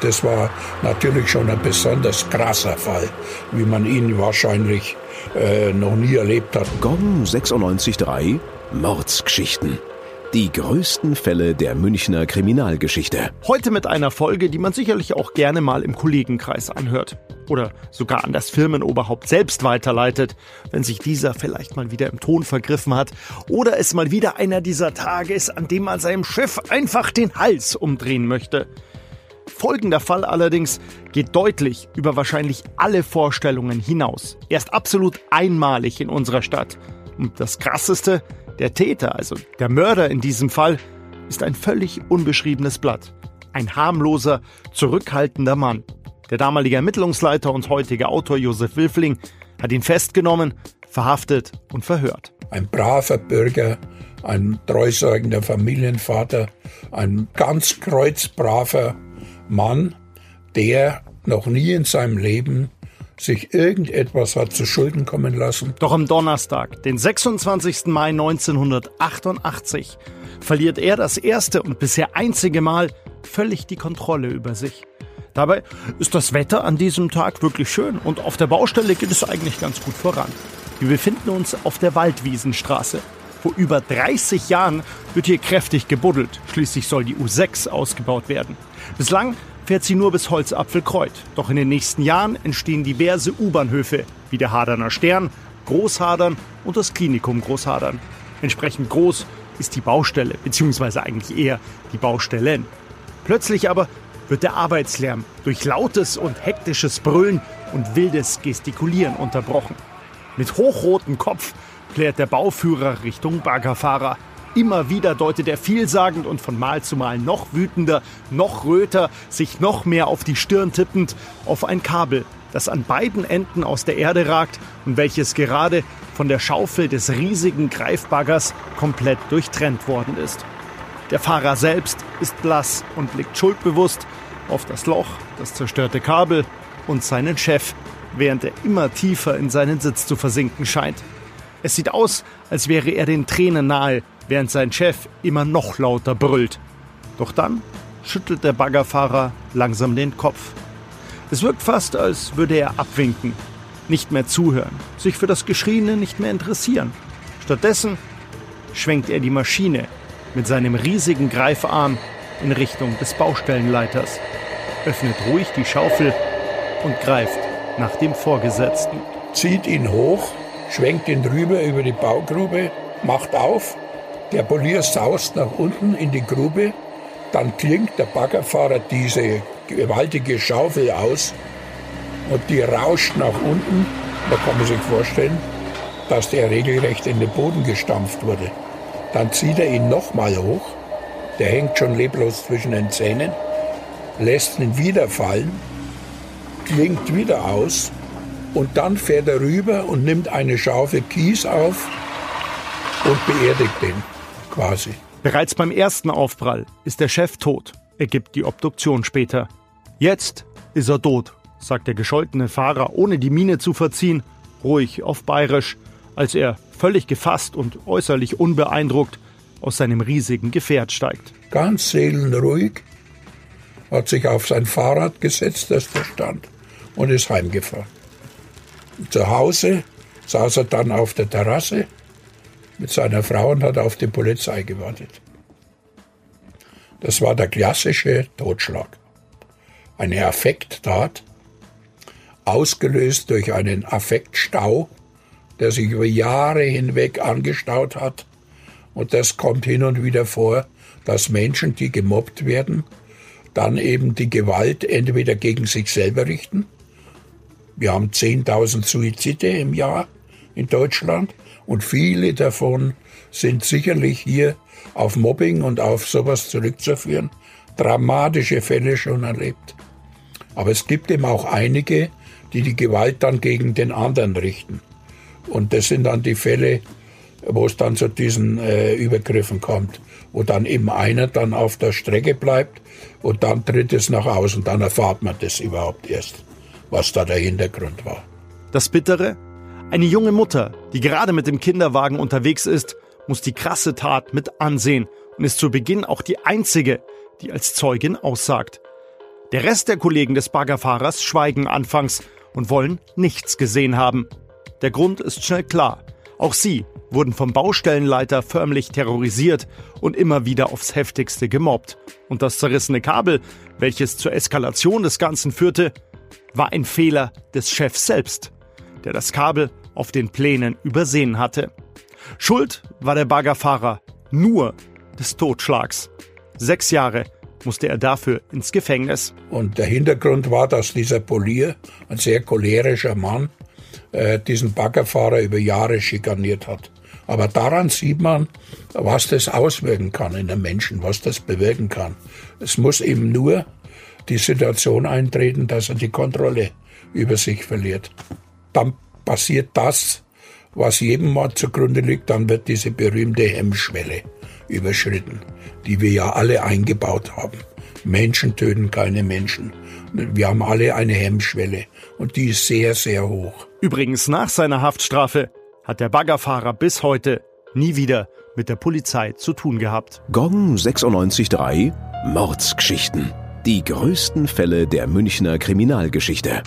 Das war natürlich schon ein besonders krasser Fall, wie man ihn wahrscheinlich äh, noch nie erlebt hat. Gong 96.3 Mordsgeschichten. Die größten Fälle der Münchner Kriminalgeschichte. Heute mit einer Folge, die man sicherlich auch gerne mal im Kollegenkreis anhört. Oder sogar an das Firmenoberhaupt selbst weiterleitet, wenn sich dieser vielleicht mal wieder im Ton vergriffen hat. Oder es mal wieder einer dieser Tage ist, an dem man seinem Chef einfach den Hals umdrehen möchte. Folgender Fall allerdings geht deutlich über wahrscheinlich alle Vorstellungen hinaus. Er ist absolut einmalig in unserer Stadt. Und das Krasseste, der Täter, also der Mörder in diesem Fall, ist ein völlig unbeschriebenes Blatt. Ein harmloser, zurückhaltender Mann. Der damalige Ermittlungsleiter und heutige Autor Josef Wilfling hat ihn festgenommen, verhaftet und verhört. Ein braver Bürger, ein treusorgender Familienvater, ein ganz kreuzbraver Mann, der noch nie in seinem Leben sich irgendetwas hat zu Schulden kommen lassen. Doch am Donnerstag, den 26. Mai 1988, verliert er das erste und bisher einzige Mal völlig die Kontrolle über sich. Dabei ist das Wetter an diesem Tag wirklich schön und auf der Baustelle geht es eigentlich ganz gut voran. Wir befinden uns auf der Waldwiesenstraße. Vor über 30 Jahren wird hier kräftig gebuddelt. Schließlich soll die U6 ausgebaut werden. Bislang fährt sie nur bis Holzapfelkreuth. Doch in den nächsten Jahren entstehen diverse U-Bahnhöfe, wie der Haderner Stern, Großhadern und das Klinikum Großhadern. Entsprechend groß ist die Baustelle, beziehungsweise eigentlich eher die Baustellen. Plötzlich aber wird der Arbeitslärm durch lautes und hektisches Brüllen und wildes Gestikulieren unterbrochen. Mit hochrotem Kopf klärt der Bauführer Richtung Baggerfahrer. Immer wieder deutet er vielsagend und von Mal zu Mal noch wütender, noch röter, sich noch mehr auf die Stirn tippend, auf ein Kabel, das an beiden Enden aus der Erde ragt und welches gerade von der Schaufel des riesigen Greifbaggers komplett durchtrennt worden ist. Der Fahrer selbst ist blass und blickt schuldbewusst auf das Loch, das zerstörte Kabel und seinen Chef, während er immer tiefer in seinen Sitz zu versinken scheint. Es sieht aus, als wäre er den Tränen nahe, während sein Chef immer noch lauter brüllt. Doch dann schüttelt der Baggerfahrer langsam den Kopf. Es wirkt fast, als würde er abwinken, nicht mehr zuhören, sich für das Geschrieene nicht mehr interessieren. Stattdessen schwenkt er die Maschine mit seinem riesigen Greifarm in Richtung des Baustellenleiters, öffnet ruhig die Schaufel und greift nach dem Vorgesetzten. Zieht ihn hoch, schwenkt ihn rüber über die Baugrube, macht auf der Polier saust nach unten in die Grube, dann klingt der Baggerfahrer diese gewaltige Schaufel aus und die rauscht nach unten. Da kann man sich vorstellen, dass der regelrecht in den Boden gestampft wurde. Dann zieht er ihn nochmal hoch, der hängt schon leblos zwischen den Zähnen, lässt ihn wieder fallen, klingt wieder aus und dann fährt er rüber und nimmt eine Schaufel Kies auf und beerdigt den quasi. Bereits beim ersten Aufprall ist der Chef tot, ergibt die Obduktion später. Jetzt ist er tot, sagt der gescholtene Fahrer, ohne die Miene zu verziehen, ruhig auf bayerisch, als er völlig gefasst und äußerlich unbeeindruckt aus seinem riesigen Gefährt steigt. Ganz seelenruhig, hat sich auf sein Fahrrad gesetzt, das da stand, und ist heimgefahren. Zu Hause saß er dann auf der Terrasse mit seiner Frau und hat auf die Polizei gewartet. Das war der klassische Totschlag. Eine Affekttat, ausgelöst durch einen Affektstau, der sich über Jahre hinweg angestaut hat. Und das kommt hin und wieder vor, dass Menschen, die gemobbt werden, dann eben die Gewalt entweder gegen sich selber richten. Wir haben 10.000 Suizide im Jahr in Deutschland und viele davon sind sicherlich hier auf Mobbing und auf sowas zurückzuführen. Dramatische Fälle schon erlebt. Aber es gibt eben auch einige, die die Gewalt dann gegen den anderen richten. Und das sind dann die Fälle, wo es dann zu diesen äh, Übergriffen kommt, wo dann eben einer dann auf der Strecke bleibt und dann tritt es nach außen, dann erfahrt man das überhaupt erst, was da der Hintergrund war. Das Bittere, eine junge Mutter, die gerade mit dem Kinderwagen unterwegs ist, muss die krasse Tat mit ansehen und ist zu Beginn auch die einzige, die als Zeugin aussagt. Der Rest der Kollegen des Baggerfahrers schweigen anfangs und wollen nichts gesehen haben. Der Grund ist schnell klar. Auch sie wurden vom Baustellenleiter förmlich terrorisiert und immer wieder aufs heftigste gemobbt. Und das zerrissene Kabel, welches zur Eskalation des Ganzen führte, war ein Fehler des Chefs selbst, der das Kabel auf den Plänen übersehen hatte. Schuld war der Baggerfahrer nur des Totschlags. Sechs Jahre musste er dafür ins Gefängnis. Und der Hintergrund war, dass dieser Polier, ein sehr cholerischer Mann, äh, diesen Baggerfahrer über Jahre schikaniert hat. Aber daran sieht man, was das auswirken kann in einem Menschen, was das bewirken kann. Es muss eben nur die Situation eintreten, dass er die Kontrolle über sich verliert. Dann passiert das, was jedem Mord zugrunde liegt, dann wird diese berühmte Hemmschwelle überschritten, die wir ja alle eingebaut haben. Menschen töten keine Menschen. Wir haben alle eine Hemmschwelle und die ist sehr, sehr hoch. Übrigens nach seiner Haftstrafe hat der Baggerfahrer bis heute nie wieder mit der Polizei zu tun gehabt. Gong 96.3 Mordsgeschichten. Die größten Fälle der Münchner Kriminalgeschichte.